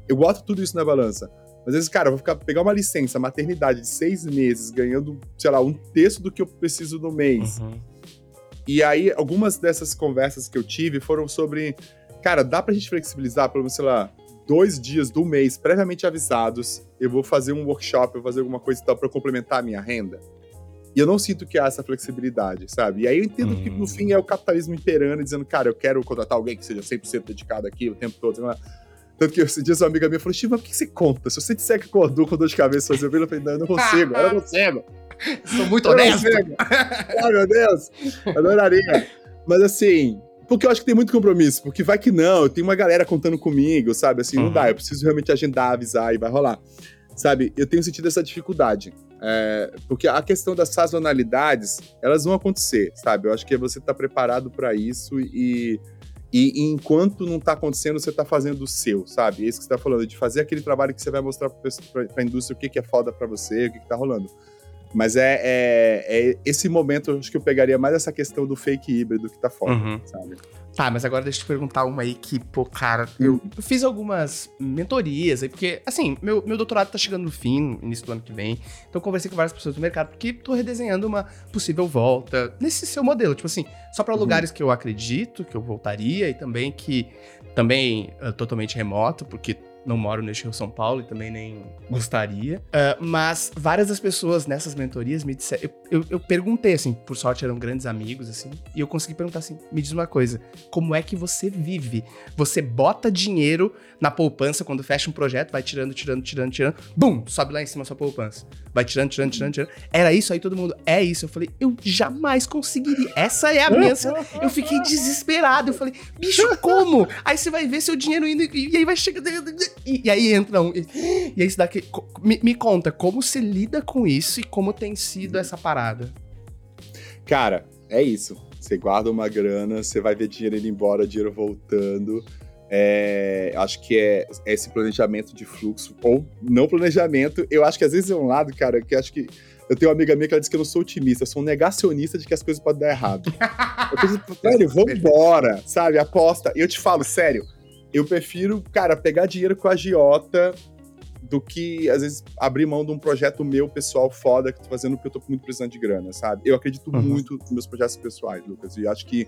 eu boto tudo isso na balança. Às vezes, cara, eu vou ficar, pegar uma licença, maternidade de seis meses, ganhando, sei lá, um terço do que eu preciso no mês. Uhum. E aí, algumas dessas conversas que eu tive foram sobre, cara, dá pra gente flexibilizar, pelo menos, sei lá, dois dias do mês previamente avisados, eu vou fazer um workshop, eu vou fazer alguma coisa e tal para complementar a minha renda. E eu não sinto que há essa flexibilidade, sabe? E aí eu entendo hum. que no fim é o capitalismo imperando, dizendo, cara, eu quero contratar alguém que seja 100% dedicado aqui o tempo todo. Tanto que esses dias uma amiga minha falou, Steve, mas por que você conta? Se você disser que acordou com dor de cabeça fazer o eu falei, não, eu não consigo, eu não consigo. Sou muito honesto. Ai, meu Deus, adoraria. Mas assim, porque eu acho que tem muito compromisso, porque vai que não, eu tenho uma galera contando comigo, sabe? Assim, uhum. não dá, eu preciso realmente agendar, avisar e vai rolar. Sabe? Eu tenho sentido essa dificuldade. É, porque a questão das sazonalidades, elas vão acontecer, sabe? Eu acho que você tá preparado para isso e, e, e, enquanto não tá acontecendo, você tá fazendo o seu, sabe? É isso que você tá falando, de fazer aquele trabalho que você vai mostrar pra, pra, pra indústria o que, que é foda para você, o que, que tá rolando. Mas é, é, é, esse momento, acho que eu pegaria mais essa questão do fake híbrido que tá fora, uhum. sabe? Tá, mas agora deixa eu te perguntar uma aí que, pô, cara, eu, eu fiz algumas mentorias aí, porque, assim, meu, meu doutorado tá chegando no fim, início do ano que vem, então eu conversei com várias pessoas do mercado, porque tô redesenhando uma possível volta nesse seu modelo, tipo assim, só para uhum. lugares que eu acredito que eu voltaria e também que, também uh, totalmente remoto, porque não moro neste Rio São Paulo e também nem gostaria. Uh, mas várias das pessoas nessas mentorias me disseram. Eu, eu, eu, perguntei, assim, por sorte eram grandes amigos, assim, e eu consegui perguntar assim: me diz uma coisa, como é que você vive? Você bota dinheiro na poupança quando fecha um projeto, vai tirando, tirando, tirando, tirando, bum, sobe lá em cima a sua poupança. Vai tirando, tirando, tirando, tirando. Era isso aí, todo mundo, é isso. Eu falei, eu jamais conseguiria. Essa é a minha. eu fiquei desesperado. Eu falei, bicho, como? Aí você vai ver seu dinheiro indo e aí vai chegando. E, e aí entra um. E, e aí isso daqui. Me, me conta, como você lida com isso e como tem sido essa parada? Cara, é isso. Você guarda uma grana, você vai ver dinheiro indo embora, dinheiro voltando. É, acho que é, é, esse planejamento de fluxo, ou não planejamento. Eu acho que às vezes é um lado, cara, que acho que. Eu tenho uma amiga minha que ela diz que eu não sou otimista, eu sou um negacionista de que as coisas podem dar errado. eu penso, velho, vambora, sabe? Aposta. E eu te falo, sério, eu prefiro, cara, pegar dinheiro com a agiota do que, às vezes, abrir mão de um projeto meu pessoal foda que tô fazendo porque eu tô muito precisando de grana, sabe? Eu acredito uhum. muito nos meus projetos pessoais, Lucas, e acho que.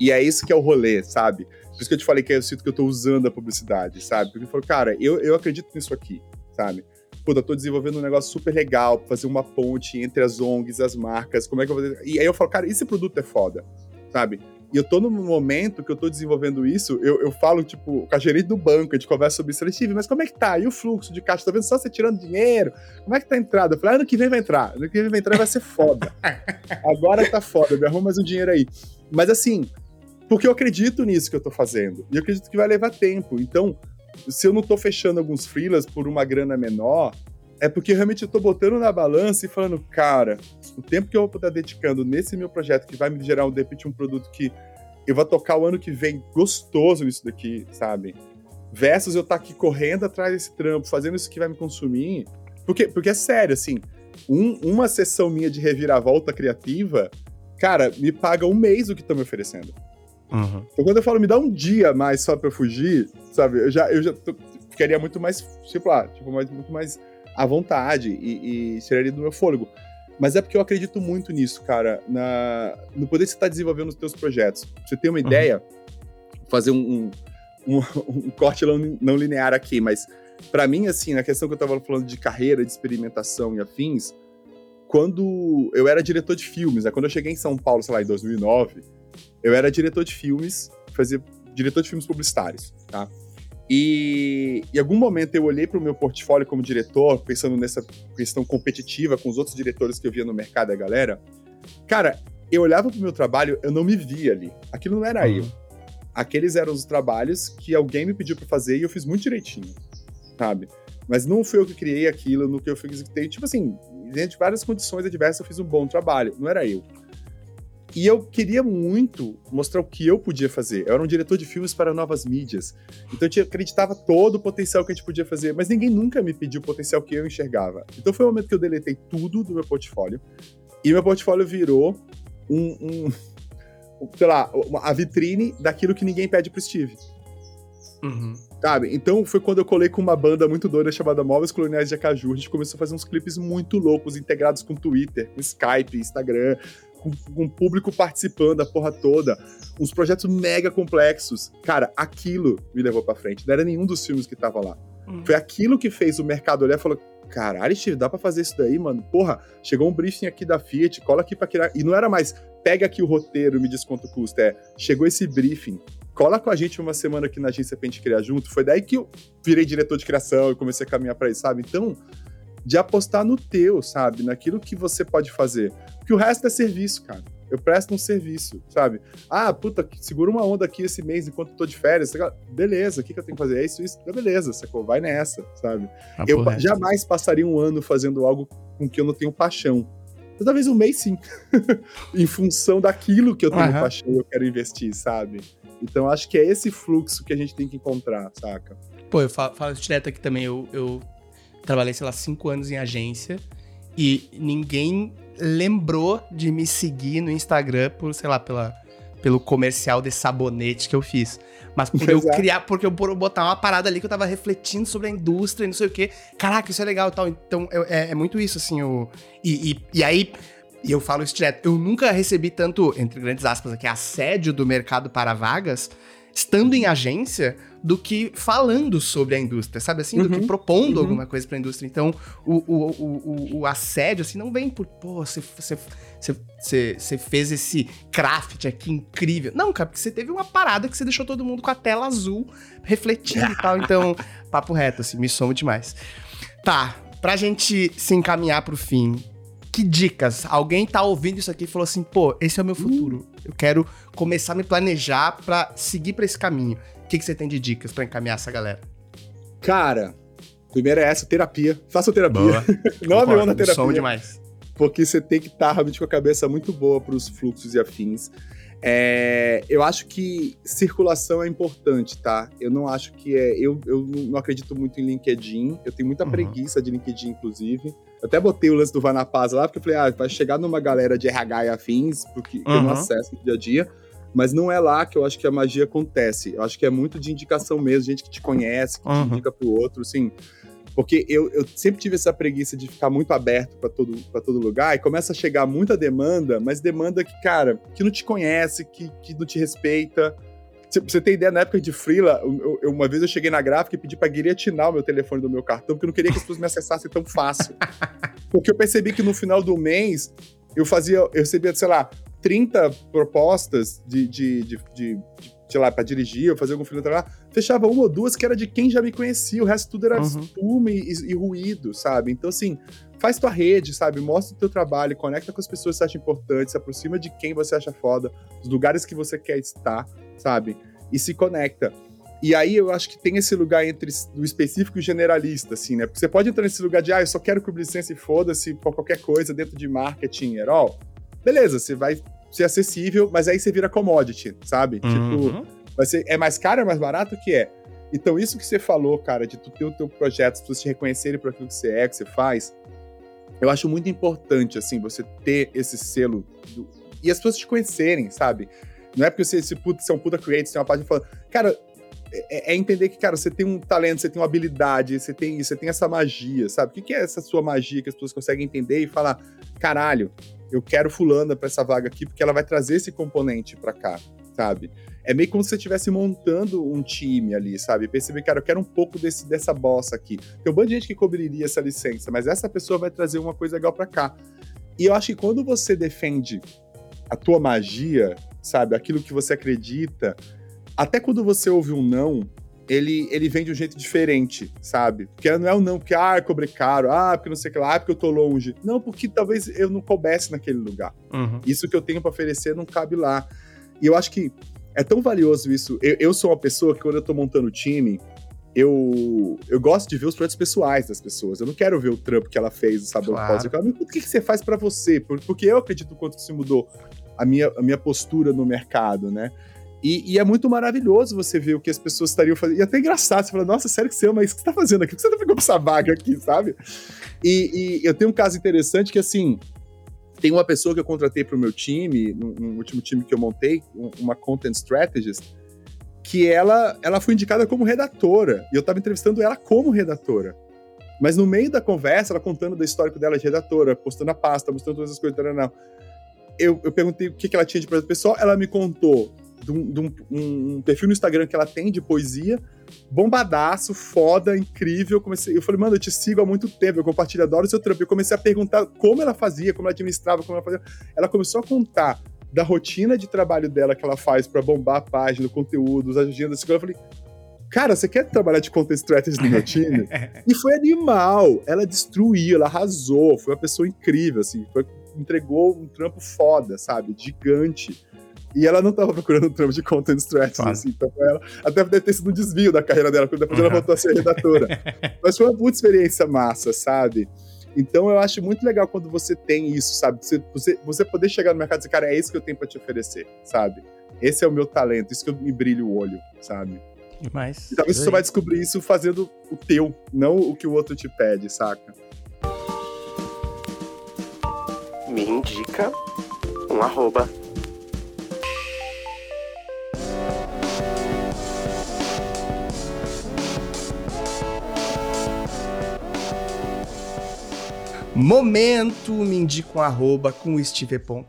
E é isso que é o rolê, sabe? Por isso que eu te falei que eu sinto que eu tô usando a publicidade, sabe? Porque eu falo, cara, eu, eu acredito nisso aqui, sabe? Puta, eu tô desenvolvendo um negócio super legal pra fazer uma ponte entre as ONGs, as marcas, como é que eu vou fazer? E aí eu falo, cara, esse produto é foda, sabe? E eu tô no momento que eu tô desenvolvendo isso, eu, eu falo, tipo, com a gerente do banco, a gente conversa sobre isso. Falei, mas como é que tá? E o fluxo de caixa? Tá vendo só você tirando dinheiro? Como é que tá a entrada? Eu falei, ah, ano que vem vai entrar. Ano que vem vai entrar vai ser foda. Agora tá foda, me arruma mais um dinheiro aí. Mas assim, porque eu acredito nisso que eu tô fazendo. E eu acredito que vai levar tempo. Então, se eu não tô fechando alguns freelas por uma grana menor, é porque realmente eu tô botando na balança e falando, cara, o tempo que eu vou estar dedicando nesse meu projeto, que vai me gerar, de repente, um produto que eu vou tocar o ano que vem gostoso nisso daqui, sabe? Versus eu estar tá aqui correndo atrás desse trampo, fazendo isso que vai me consumir. Porque, porque é sério, assim, um, uma sessão minha de reviravolta criativa, cara, me paga um mês o que estão me oferecendo. Uhum. Então quando eu falo, me dá um dia mais só pra eu fugir, sabe? Eu já, eu já tô, ficaria muito mais, tipo lá, tipo, mais, muito mais à vontade e, e tiraria do meu fôlego. Mas é porque eu acredito muito nisso, cara, na, no poder que você está desenvolvendo os seus projetos. Pra você tem uma uhum. ideia, fazer um, um, um, um corte não, não, linear aqui, mas para mim, assim, na questão que eu estava falando de carreira, de experimentação e afins, quando eu era diretor de filmes, né, quando eu cheguei em São Paulo, sei lá, em 2009, eu era diretor de filmes, fazia diretor de filmes publicitários, tá? E em algum momento eu olhei para o meu portfólio como diretor, pensando nessa questão competitiva com os outros diretores que eu via no mercado a galera. Cara, eu olhava para o meu trabalho, eu não me via ali. Aquilo não era uhum. eu. Aqueles eram os trabalhos que alguém me pediu para fazer e eu fiz muito direitinho, sabe? Mas não foi eu que criei aquilo, no que eu fiz. Tipo assim, dentro de várias condições adversas, eu fiz um bom trabalho. Não era eu. E eu queria muito mostrar o que eu podia fazer. Eu era um diretor de filmes para novas mídias. Então eu acreditava todo o potencial que a gente podia fazer, mas ninguém nunca me pediu o potencial que eu enxergava. Então foi o momento que eu deletei tudo do meu portfólio. E meu portfólio virou um, um sei lá, a vitrine daquilo que ninguém pede pro Steve. Uhum. Sabe? Então foi quando eu colei com uma banda muito doida chamada Móveis Coloniais de Acaju. A gente começou a fazer uns clipes muito loucos, integrados com Twitter, com Skype, Instagram, com, com público participando, a porra toda. Uns projetos mega complexos. Cara, aquilo me levou pra frente. Não era nenhum dos filmes que tava lá. Hum. Foi aquilo que fez o mercado olhar e falou: caralho, Steve, dá pra fazer isso daí, mano? Porra, chegou um briefing aqui da Fiat, cola aqui pra criar. E não era mais, pega aqui o roteiro, me diz quanto custa. É, chegou esse briefing, cola com a gente uma semana aqui na agência pra gente criar junto. Foi daí que eu virei diretor de criação e comecei a caminhar pra isso, sabe? Então, de apostar no teu, sabe? Naquilo que você pode fazer. Porque o resto é serviço, cara. Eu presto um serviço, sabe? Ah, puta, segura uma onda aqui esse mês enquanto eu tô de férias. Beleza, o que, que eu tenho que fazer? É isso, isso. Beleza, sacou? Vai nessa, sabe? Ah, eu porra. jamais passaria um ano fazendo algo com que eu não tenho paixão. Mas talvez um mês sim. em função daquilo que eu tenho uhum. paixão e eu quero investir, sabe? Então acho que é esse fluxo que a gente tem que encontrar, saca? Pô, eu falo, falo direto aqui também. Eu, eu trabalhei, sei lá, cinco anos em agência. e ninguém lembrou de me seguir no Instagram por, sei lá, pela, pelo comercial de sabonete que eu fiz. Mas por eu criar, porque eu botar uma parada ali que eu tava refletindo sobre a indústria e não sei o quê. Caraca, isso é legal e tal. Então eu, é, é, muito isso, assim. O, e, e, e aí e eu falo isso direto, eu nunca recebi tanto, entre grandes aspas aqui, assédio do mercado para vagas, estando em agência, do que falando sobre a indústria, sabe assim? Do que uhum. propondo uhum. alguma coisa para a indústria. Então, o, o, o, o, assédio, assim, não vem por, pô, você, você, você, você fez esse craft aqui incrível. Não, cara, porque você teve uma parada que você deixou todo mundo com a tela azul refletindo e tal. Então, papo reto, assim, me somo demais. Tá, pra gente se encaminhar pro fim, que dicas? Alguém tá ouvindo isso aqui e falou assim, pô, esse é o meu futuro. Eu quero começar a me planejar para seguir para esse caminho. O que, que você tem de dicas para encaminhar essa galera? Cara, primeiro é essa, terapia. Faça terapia. Não abre mão na terapia. Som demais. Porque você tem que estar tá, realmente com a cabeça muito boa para os fluxos e afins. É, eu acho que circulação é importante, tá? Eu não acho que é. Eu, eu não acredito muito em LinkedIn. Eu tenho muita uhum. preguiça de LinkedIn, inclusive. Eu até botei o lance do Vanapaz lá, porque eu falei, ah, vai chegar numa galera de RH e afins, porque uhum. eu não acesso no dia a dia. Mas não é lá que eu acho que a magia acontece. Eu acho que é muito de indicação mesmo, gente que te conhece, que uhum. te indica pro outro, assim. Porque eu, eu sempre tive essa preguiça de ficar muito aberto para todo, pra todo lugar e começa a chegar muita demanda, mas demanda que, cara, que não te conhece, que, que não te respeita. Pra você ter ideia, na época de Freela, eu, eu, uma vez eu cheguei na gráfica e pedi pra guilhotinar o meu telefone do meu cartão, porque eu não queria que as pessoas me acessassem tão fácil. porque eu percebi que no final do mês eu fazia, eu recebia, sei lá, 30 propostas de, de, de, de, de sei lá, pra dirigir ou fazer algum filme lá, fechava uma ou duas que era de quem já me conhecia, o resto tudo era uhum. espuma e, e, ruído, sabe? Então, assim, faz tua rede, sabe? Mostra o teu trabalho, conecta com as pessoas que você acha importantes, se aproxima de quem você acha foda, os lugares que você quer estar, sabe? E se conecta. E aí eu acho que tem esse lugar entre o específico e o generalista, assim, né? Porque você pode entrar nesse lugar de, ah, eu só quero cobrir licença e foda-se por qualquer coisa dentro de marketing, herói. Beleza, você vai ser acessível, mas aí você vira commodity, sabe? Tipo, uhum. Tipo, vai ser, é mais caro, é mais barato que é. Então, isso que você falou, cara, de tu ter o teu projeto, as pessoas te reconhecerem por aquilo que você é, que você faz, eu acho muito importante, assim, você ter esse selo do... e as pessoas te conhecerem, sabe? Não é porque você, você é um puta creator, você tem uma página falando. Cara, é, é, entender que, cara, você tem um talento, você tem uma habilidade, você tem, você tem essa magia, sabe? O que, que é essa sua magia que as pessoas conseguem entender e falar, caralho, eu quero fulana para essa vaga aqui porque ela vai trazer esse componente para cá, sabe? É meio como se você estivesse montando um time ali, sabe? Perceber, cara, eu quero um pouco desse, dessa bossa aqui. Tem um bando de gente que cobriria essa licença, mas essa pessoa vai trazer uma coisa legal para cá. E eu acho que quando você defende a tua magia, sabe? Aquilo que você acredita, até quando você ouve um não, ele, ele vem de um jeito diferente, sabe? Porque não é o um não porque, ah, eu cobrei caro, ah, porque não sei o que lá, ah, porque eu tô longe. Não, porque talvez eu não coubesse naquele lugar. Uhum. Isso que eu tenho para oferecer não cabe lá. E eu acho que é tão valioso isso. Eu, eu sou uma pessoa que, quando eu tô montando time, eu, eu gosto de ver os projetos pessoais das pessoas. Eu não quero ver o trampo que ela fez, o sabor claro. pós. O que, que você faz para você? Porque eu acredito quanto que isso mudou a minha, a minha postura no mercado, né? E, e, é muito maravilhoso você ver o que as pessoas estariam fazendo. E é até engraçado, você fala, nossa, sério que você ama isso? O que você tá fazendo aqui? Por que você tá pegando essa vaga aqui, sabe? E, e, eu tenho um caso interessante que, assim, tem uma pessoa que eu contratei para o meu time, no, no, último time que eu montei, uma content strategist, que ela, ela foi indicada como redatora. E eu estava entrevistando ela como redatora. Mas no meio da conversa, ela contando do histórico dela de redatora, postando a pasta, mostrando todas as coisas, não, não. Eu, eu perguntei o que, que ela tinha de projeto pessoal, ela me contou de, um, de um, um, perfil no Instagram que ela tem de poesia, bombadaço, foda, incrível. Eu, comecei, eu falei, mano, eu te sigo há muito tempo, eu compartilho, adoro o seu trampo. Eu comecei a perguntar como ela fazia, como ela administrava, como ela fazia. Ela começou a contar da rotina de trabalho dela que ela faz para bombar a página, o conteúdo, as agendas. Eu falei, cara, você quer trabalhar de content strategy no meu time? e foi animal. Ela destruiu, ela arrasou, foi uma pessoa incrível, assim, foi, entregou um trampo foda, sabe? Gigante. E ela não estava procurando um trampo de content strategy, claro. assim, então ela até deve ter sido um desvio da carreira dela, porque depois uhum. ela voltou a ser redatora. Mas foi uma puta experiência massa, sabe? Então eu acho muito legal quando você tem isso, sabe? Você, você, você poder chegar no mercado e dizer, cara, é isso que eu tenho para te oferecer, sabe? Esse é o meu talento, isso que eu me brilho o olho, sabe? Demais. E talvez você vai descobrir isso fazendo o teu, não o que o outro te pede, saca? Me indica um arroba. Momento me indica um arroba com o Steve. O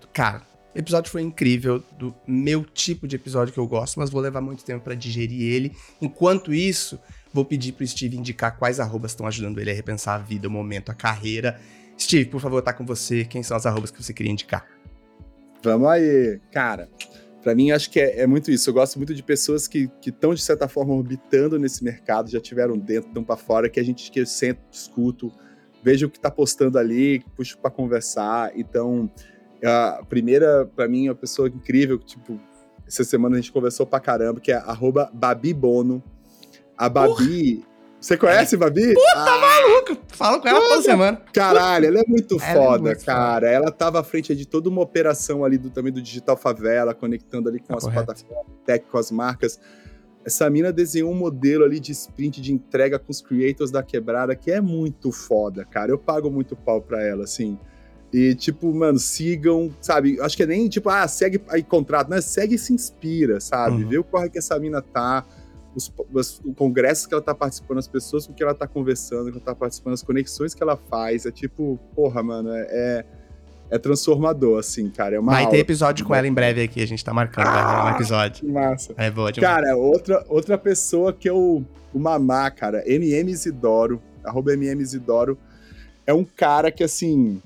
episódio foi incrível, do meu tipo de episódio que eu gosto, mas vou levar muito tempo para digerir ele. Enquanto isso, vou pedir pro Steve indicar quais arrobas estão ajudando ele a repensar a vida, o momento, a carreira. Steve, por favor, tá com você. Quem são as arrobas que você queria indicar? Vamos aí. Cara, para mim acho que é, é, muito isso. Eu gosto muito de pessoas que estão, de certa forma, orbitando nesse mercado, já tiveram dentro, estão para fora, que a gente que eu sento, escuto, vejo o que tá postando ali, puxo para conversar. Então, a primeira, para mim, é uma pessoa incrível, tipo, essa semana a gente conversou pra caramba, que é arroba Babi Bono. A Babi. Porra. Você conhece, Babi? Puta, ah, maluco! Falo com ela toda semana. Caralho, ela é muito ela é foda, é muito cara. Foda. Ela tava à frente de toda uma operação ali do, também do Digital Favela, conectando ali com tá as correto. plataformas tech, com as marcas. Essa mina desenhou um modelo ali de sprint de entrega com os creators da quebrada que é muito foda, cara. Eu pago muito pau pra ela, assim. E, tipo, mano, sigam, sabe? Acho que é nem tipo, ah, segue aí contrato, né? Segue e se inspira, sabe? Uhum. Vê o corre que essa mina tá, os, os, congressos que ela tá participando, as pessoas com que ela tá conversando, que ela tá participando, as conexões que ela faz. É tipo, porra, mano, é, é, é transformador, assim, cara. É uma vai ter episódio com ela em breve aqui, a gente tá marcando, ah, um episódio. Que massa. É boa demais. Cara, outra, outra pessoa que eu. O Mamá, cara, MM Isidoro, arroba MM Isidoro, é um cara que, assim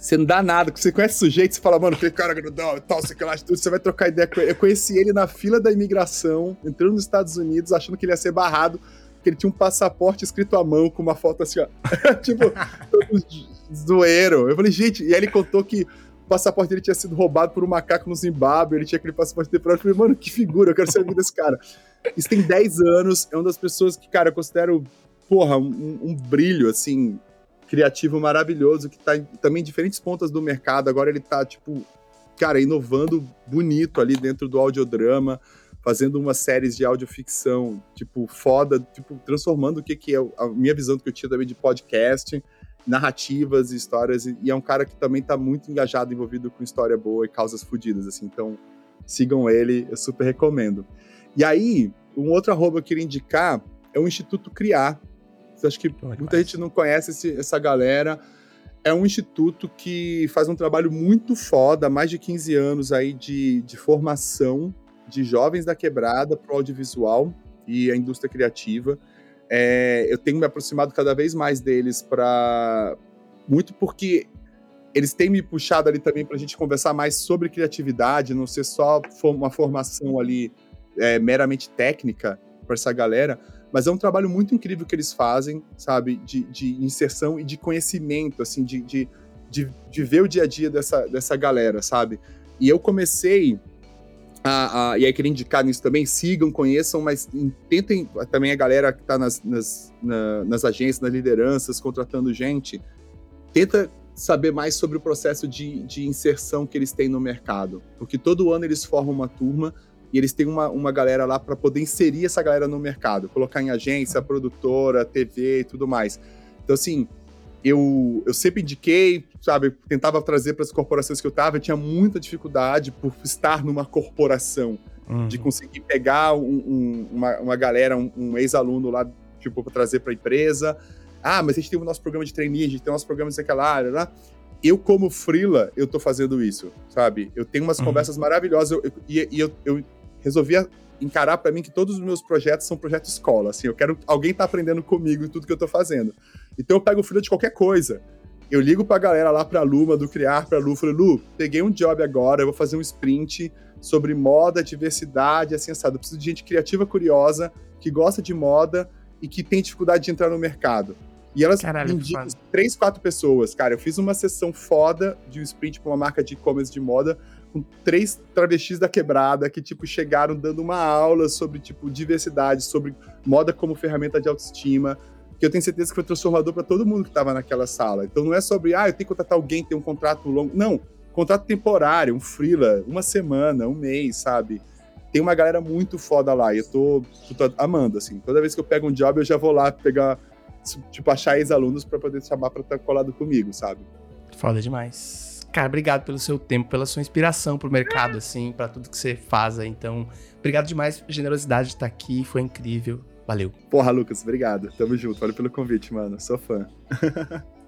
você não dá nada, você conhece o sujeito, você fala, mano, aquele cara grandão e tal, sei que lá, tudo, você vai trocar ideia com ele. Eu conheci ele na fila da imigração, entrando nos Estados Unidos, achando que ele ia ser barrado, porque ele tinha um passaporte escrito à mão, com uma foto assim, ó. tipo, zoeiro. Eu falei, gente, e aí ele contou que o passaporte dele tinha sido roubado por um macaco no Zimbábue, ele tinha aquele passaporte temporário. Eu falei, mano, que figura, eu quero ser amigo desse cara. Isso tem 10 anos, é uma das pessoas que, cara, eu considero, porra, um, um brilho, assim, criativo maravilhoso que tá em, também em diferentes pontas do mercado. Agora ele tá, tipo, cara, inovando bonito ali dentro do audiodrama, fazendo umas séries de audioficção, tipo, foda, tipo, transformando o que, que é a minha visão que eu tinha também de podcast, narrativas, histórias, e é um cara que também tá muito engajado, envolvido com história boa e causas fodidas, assim, então sigam ele, eu super recomendo. E aí, um outro arroba que eu queria indicar é o Instituto Criar, Acho que muita gente não conhece esse, essa galera. É um instituto que faz um trabalho muito foda, há mais de 15 anos aí de, de formação de jovens da quebrada para o audiovisual e a indústria criativa. É, eu tenho me aproximado cada vez mais deles para muito porque eles têm me puxado ali também para a gente conversar mais sobre criatividade, não ser só uma formação ali é, meramente técnica para essa galera, mas é um trabalho muito incrível que eles fazem, sabe? De, de inserção e de conhecimento, assim, de, de, de, de, ver o dia a dia dessa, dessa galera, sabe? E eu comecei a, a, e aí queria indicar nisso também, sigam, conheçam, mas tentem também a galera que está nas, nas, na, nas agências, nas lideranças, contratando gente, tenta saber mais sobre o processo de, de inserção que eles têm no mercado. Porque todo ano eles formam uma turma e eles têm uma, uma galera lá para poder inserir essa galera no mercado, colocar em agência, produtora, TV e tudo mais. Então, assim, eu, eu sempre indiquei, sabe, tentava trazer para as corporações que eu estava, eu tinha muita dificuldade por estar numa corporação, uhum. de conseguir pegar um, um, uma, uma galera, um, um ex-aluno lá, tipo, para trazer para a empresa. Ah, mas a gente tem o nosso programa de trainee, a gente tem o nosso programa de aquela área, lá. Eu, como freela, eu tô fazendo isso, sabe? Eu tenho umas uhum. conversas maravilhosas eu, eu, e, e eu, eu resolvi encarar para mim que todos os meus projetos são projetos escola, assim, eu quero alguém tá aprendendo comigo em tudo que eu tô fazendo. Então eu pego o filho de qualquer coisa. Eu ligo pra galera lá pra Luma, do Criar pra Lu, falei, Lu, peguei um job agora, eu vou fazer um sprint sobre moda, diversidade, assim, sabe? Eu preciso de gente criativa, curiosa, que gosta de moda e que tem dificuldade de entrar no mercado. E elas Caralho, indicam três, quatro pessoas. Cara, eu fiz uma sessão foda de um sprint pra uma marca de e-commerce de moda com três travestis da quebrada que, tipo, chegaram dando uma aula sobre, tipo, diversidade, sobre moda como ferramenta de autoestima, que eu tenho certeza que foi transformador para todo mundo que estava naquela sala. Então não é sobre, ah, eu tenho que contratar alguém, ter um contrato longo. Não, contrato temporário, um freela, uma semana, um mês, sabe? Tem uma galera muito foda lá e eu tô, tô amando, assim. Toda vez que eu pego um job, eu já vou lá pegar, tipo, achar ex-alunos para poder chamar para estar colado comigo, sabe? Foda demais. Cara, obrigado pelo seu tempo, pela sua inspiração pro mercado, assim, para tudo que você faz. Então, obrigado demais pela generosidade de estar aqui, foi incrível. Valeu. Porra, Lucas, obrigado. Tamo junto. Valeu pelo convite, mano. Sou fã.